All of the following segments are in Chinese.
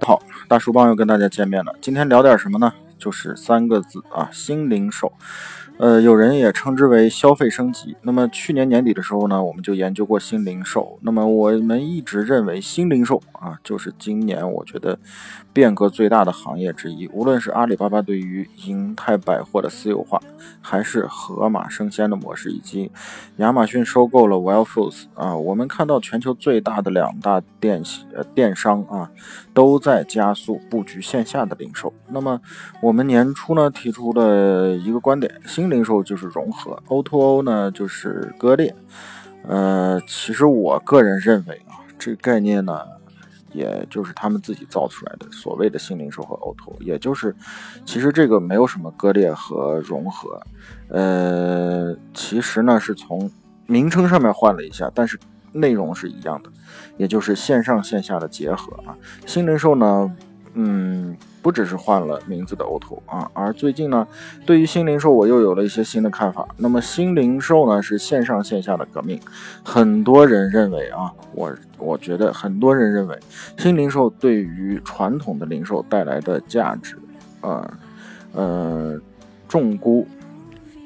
好，大叔帮又跟大家见面了。今天聊点什么呢？就是三个字啊，心灵手。呃，有人也称之为消费升级。那么去年年底的时候呢，我们就研究过新零售。那么我们一直认为新零售啊，就是今年我觉得变革最大的行业之一。无论是阿里巴巴对于银泰百货的私有化，还是盒马生鲜的模式，以及亚马逊收购了 Whole Foods 啊，我们看到全球最大的两大电呃电商啊，都在加速布局线下的零售。那么我们年初呢提出了一个观点，新零售就是融合，O2O O 呢就是割裂。呃，其实我个人认为啊，这个概念呢，也就是他们自己造出来的所谓的新零售和 O2O，也就是其实这个没有什么割裂和融合。呃，其实呢是从名称上面换了一下，但是内容是一样的，也就是线上线下的结合啊。新零售呢，嗯。不只是换了名字的 O2O 啊，而最近呢，对于新零售我又有了一些新的看法。那么新零售呢是线上线下的革命，很多人认为啊，我我觉得很多人认为新零售对于传统的零售带来的价值，呃呃重估。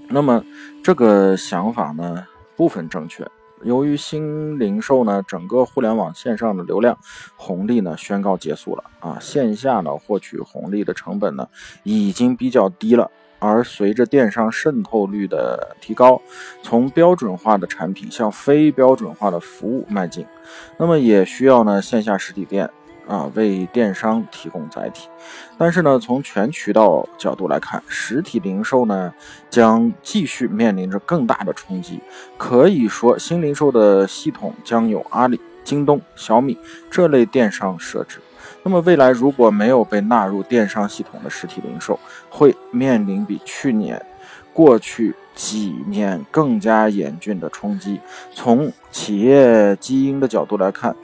那么这个想法呢部分正确。由于新零售呢，整个互联网线上的流量红利呢宣告结束了啊，线下呢获取红利的成本呢已经比较低了，而随着电商渗透率的提高，从标准化的产品向非标准化的服务迈进，那么也需要呢线下实体店。啊，为电商提供载体，但是呢，从全渠道角度来看，实体零售呢将继续面临着更大的冲击。可以说，新零售的系统将有阿里、京东、小米这类电商设置。那么，未来如果没有被纳入电商系统的实体零售，会面临比去年、过去几年更加严峻的冲击。从企业基因的角度来看。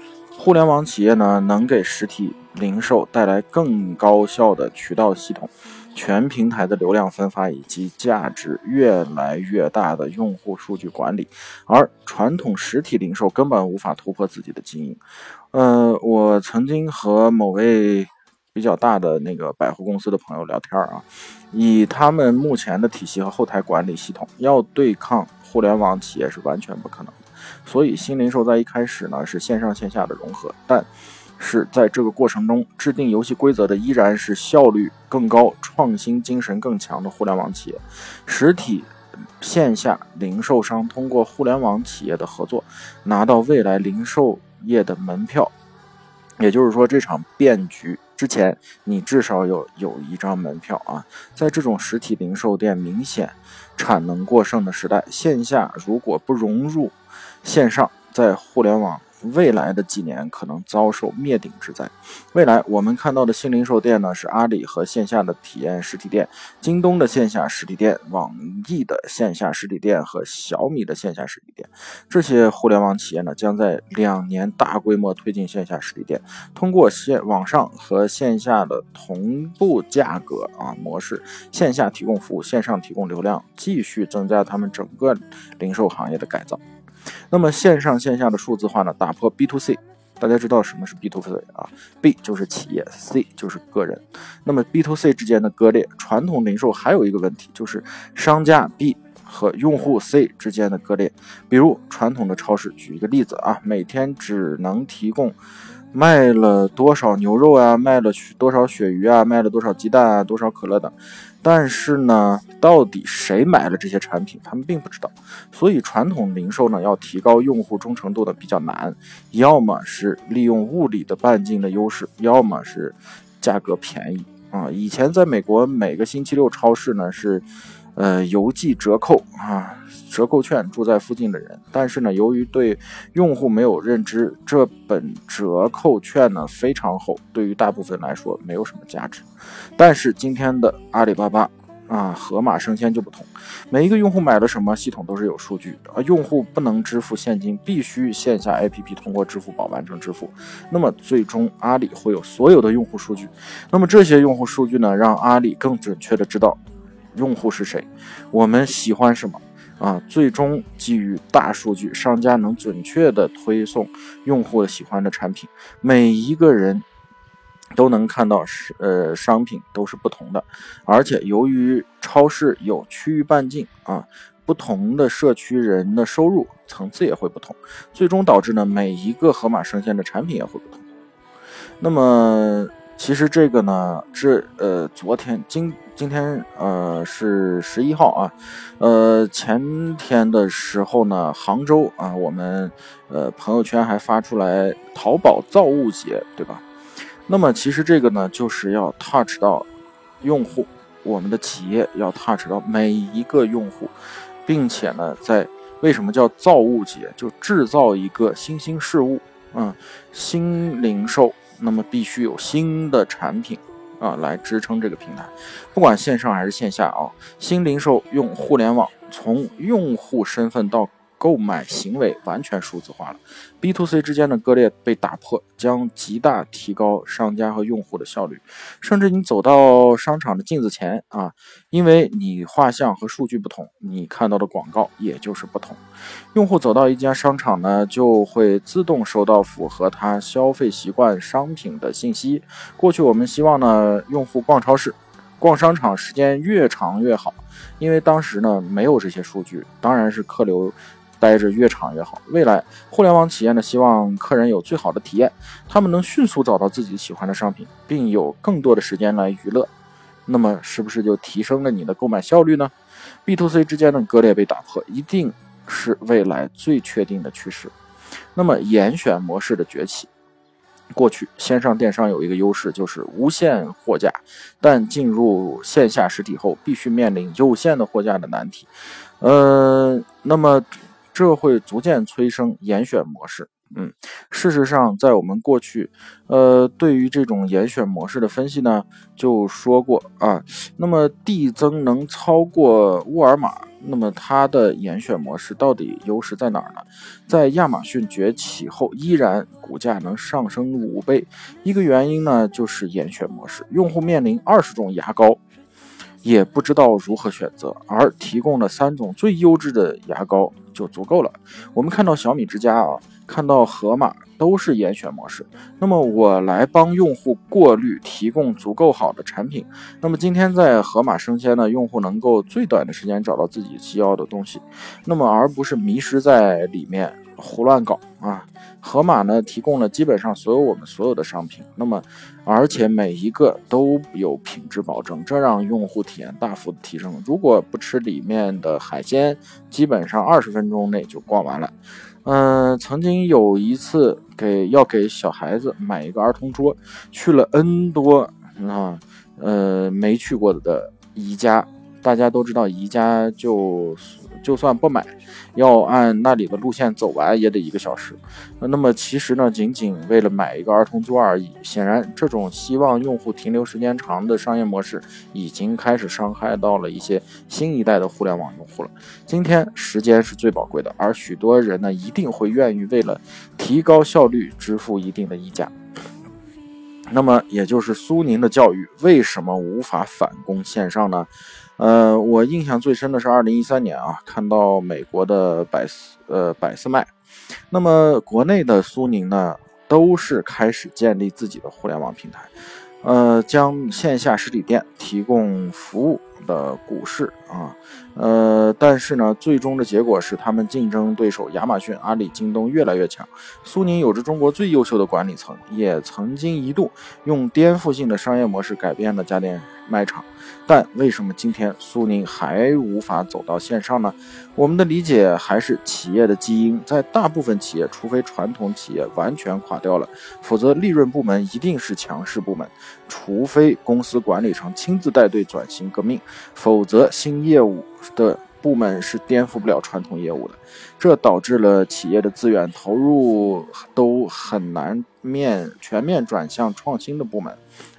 互联网企业呢，能给实体零售带来更高效的渠道系统、全平台的流量分发以及价值越来越大的用户数据管理，而传统实体零售根本无法突破自己的经营。呃，我曾经和某位比较大的那个百货公司的朋友聊天啊，以他们目前的体系和后台管理系统，要对抗互联网企业是完全不可能。所以，新零售在一开始呢是线上线下的融合，但是在这个过程中制定游戏规则的依然是效率更高、创新精神更强的互联网企业。实体线下零售商通过互联网企业的合作，拿到未来零售业的门票。也就是说，这场变局之前，你至少有有一张门票啊。在这种实体零售店明显产能过剩的时代，线下如果不融入线上，在互联网。未来的几年可能遭受灭顶之灾。未来我们看到的新零售店呢，是阿里和线下的体验实体店，京东的线下实体店，网易的线下实体店和小米的线下实体店。这些互联网企业呢，将在两年大规模推进线下实体店，通过线网上和线下的同步价格啊模式，线下提供服务，线上提供流量，继续增加他们整个零售行业的改造。那么线上线下的数字化呢，打破 B to C，大家知道什么是 B to C 啊？B 就是企业，C 就是个人。那么 B to C 之间的割裂，传统零售还有一个问题，就是商家 B 和用户 C 之间的割裂。比如传统的超市，举一个例子啊，每天只能提供。卖了多少牛肉啊？卖了多少鳕鱼啊？卖了多少鸡蛋啊？多少可乐等？但是呢，到底谁买了这些产品，他们并不知道。所以传统零售呢，要提高用户忠诚度的比较难，要么是利用物理的半径的优势，要么是价格便宜啊。以前在美国，每个星期六超市呢是。呃，邮寄折扣啊，折扣券住在附近的人，但是呢，由于对用户没有认知，这本折扣券呢非常厚，对于大部分来说没有什么价值。但是今天的阿里巴巴啊，盒马生鲜就不同，每一个用户买了什么，系统都是有数据的。用户不能支付现金，必须线下 APP 通过支付宝完成支付。那么最终阿里会有所有的用户数据，那么这些用户数据呢，让阿里更准确的知道。用户是谁？我们喜欢什么？啊，最终基于大数据，商家能准确的推送用户喜欢的产品，每一个人都能看到是呃商品都是不同的，而且由于超市有区域半径啊，不同的社区人的收入层次也会不同，最终导致呢每一个盒马生鲜的产品也会不同。那么其实这个呢，这呃昨天今。今天呃是十一号啊，呃前天的时候呢，杭州啊，我们呃朋友圈还发出来淘宝造物节，对吧？那么其实这个呢，就是要 touch 到用户，我们的企业要 touch 到每一个用户，并且呢，在为什么叫造物节？就制造一个新兴事物，嗯，新零售，那么必须有新的产品。啊，来支撑这个平台，不管线上还是线下啊，新零售用互联网，从用户身份到。购买行为完全数字化了，B to C 之间的割裂被打破，将极大提高商家和用户的效率。甚至你走到商场的镜子前啊，因为你画像和数据不同，你看到的广告也就是不同。用户走到一家商场呢，就会自动收到符合他消费习惯商品的信息。过去我们希望呢，用户逛超市、逛商场时间越长越好，因为当时呢没有这些数据，当然是客流。待着越长越好。未来互联网企业呢，希望客人有最好的体验，他们能迅速找到自己喜欢的商品，并有更多的时间来娱乐。那么，是不是就提升了你的购买效率呢？B to C 之间的割裂被打破，一定是未来最确定的趋势。那么，严选模式的崛起。过去线上电商有一个优势，就是无限货架，但进入线下实体后，必须面临有限的货架的难题。呃，那么这会逐渐催生严选模式。嗯，事实上，在我们过去，呃，对于这种严选模式的分析呢，就说过啊，那么递增能超过沃尔玛，那么它的严选模式到底优势在哪儿呢？在亚马逊崛起后，依然股价能上升五倍，一个原因呢，就是严选模式，用户面临二十种牙膏。也不知道如何选择，而提供了三种最优质的牙膏就足够了。我们看到小米之家啊，看到盒马都是严选模式。那么我来帮用户过滤，提供足够好的产品。那么今天在盒马生鲜呢，用户能够最短的时间找到自己需要的东西，那么而不是迷失在里面。胡乱搞啊！盒马呢提供了基本上所有我们所有的商品，那么而且每一个都有品质保证，这让用户体验大幅的提升。如果不吃里面的海鲜，基本上二十分钟内就逛完了。嗯，曾经有一次给要给小孩子买一个儿童桌，去了 N 多啊，呃没去过的宜家，大家都知道宜家就。就算不买，要按那里的路线走完也得一个小时。那么其实呢，仅仅为了买一个儿童桌而已。显然，这种希望用户停留时间长的商业模式，已经开始伤害到了一些新一代的互联网用户了。今天，时间是最宝贵的，而许多人呢，一定会愿意为了提高效率支付一定的溢价。那么，也就是苏宁的教育为什么无法反攻线上呢？呃，我印象最深的是二零一三年啊，看到美国的百思呃百思麦，那么国内的苏宁呢，都是开始建立自己的互联网平台，呃，将线下实体店提供服务的股市啊，呃，但是呢，最终的结果是他们竞争对手亚马逊、阿里、京东越来越强。苏宁有着中国最优秀的管理层，也曾经一度用颠覆性的商业模式改变了家电卖场。但为什么今天苏宁还无法走到线上呢？我们的理解还是企业的基因，在大部分企业，除非传统企业完全垮掉了，否则利润部门一定是强势部门；除非公司管理层亲自带队转型革命，否则新业务的。部门是颠覆不了传统业务的，这导致了企业的资源投入都很难面全面转向创新的部门，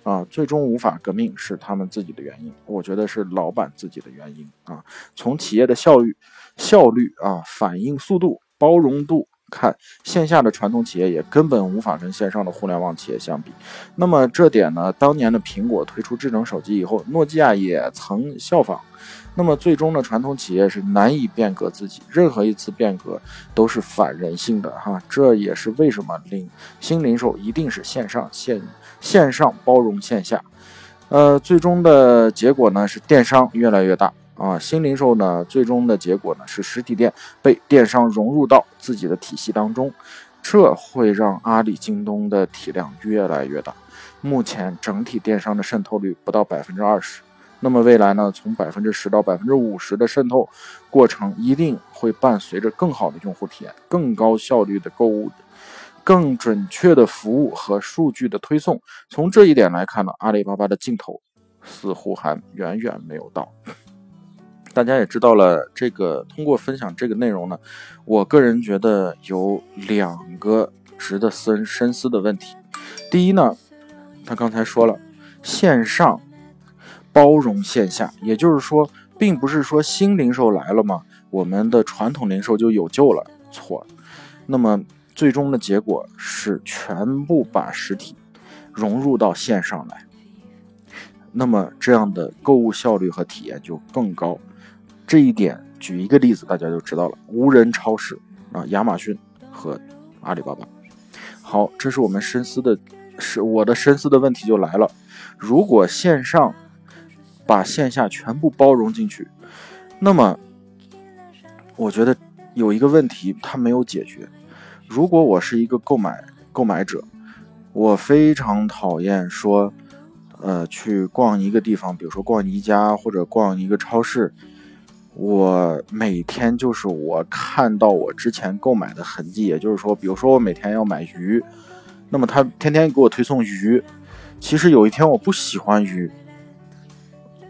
啊，最终无法革命是他们自己的原因，我觉得是老板自己的原因啊。从企业的效率、效率啊、反应速度、包容度看，线下的传统企业也根本无法跟线上的互联网企业相比。那么这点呢，当年的苹果推出智能手机以后，诺基亚也曾效仿。那么最终呢，传统企业是难以变革自己，任何一次变革都是反人性的哈。这也是为什么零新零售一定是线上线线上包容线下。呃，最终的结果呢是电商越来越大啊，新零售呢最终的结果呢是实体店被电商融入到自己的体系当中，这会让阿里、京东的体量越来越大。目前整体电商的渗透率不到百分之二十。那么未来呢？从百分之十到百分之五十的渗透过程，一定会伴随着更好的用户体验、更高效率的购物、更准确的服务和数据的推送。从这一点来看呢，阿里巴巴的尽头似乎还远远没有到。大家也知道了，这个通过分享这个内容呢，我个人觉得有两个值得深深思的问题。第一呢，他刚才说了线上。包容线下，也就是说，并不是说新零售来了嘛，我们的传统零售就有救了。错，那么最终的结果是全部把实体融入到线上来，那么这样的购物效率和体验就更高。这一点举一个例子，大家就知道了：无人超市啊，亚马逊和阿里巴巴。好，这是我们深思的，是我的深思的问题就来了：如果线上。把线下全部包容进去，那么我觉得有一个问题它没有解决。如果我是一个购买购买者，我非常讨厌说，呃，去逛一个地方，比如说逛宜家或者逛一个超市，我每天就是我看到我之前购买的痕迹，也就是说，比如说我每天要买鱼，那么他天天给我推送鱼，其实有一天我不喜欢鱼。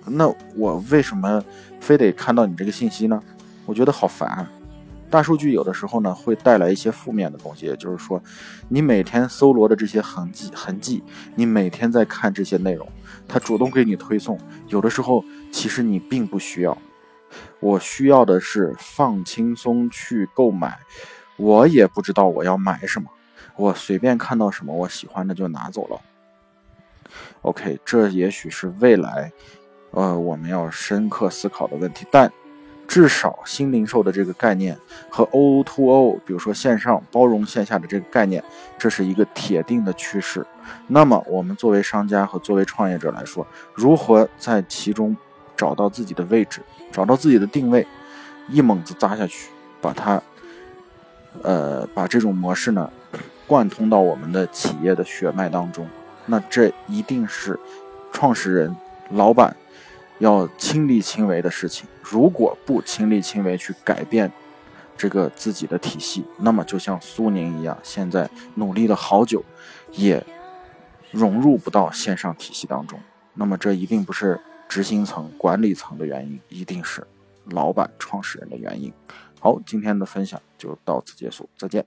那我为什么非得看到你这个信息呢？我觉得好烦。大数据有的时候呢会带来一些负面的东西，也就是说，你每天搜罗的这些痕迹痕迹，你每天在看这些内容，它主动给你推送，有的时候其实你并不需要。我需要的是放轻松去购买，我也不知道我要买什么，我随便看到什么我喜欢的就拿走了。OK，这也许是未来。呃，我们要深刻思考的问题，但至少新零售的这个概念和 O2O，比如说线上包容线下的这个概念，这是一个铁定的趋势。那么，我们作为商家和作为创业者来说，如何在其中找到自己的位置，找到自己的定位，一猛子扎下去，把它，呃，把这种模式呢，贯通到我们的企业的血脉当中，那这一定是创始人、老板。要亲力亲为的事情，如果不亲力亲为去改变这个自己的体系，那么就像苏宁一样，现在努力了好久，也融入不到线上体系当中。那么这一定不是执行层、管理层的原因，一定是老板、创始人的原因。好，今天的分享就到此结束，再见。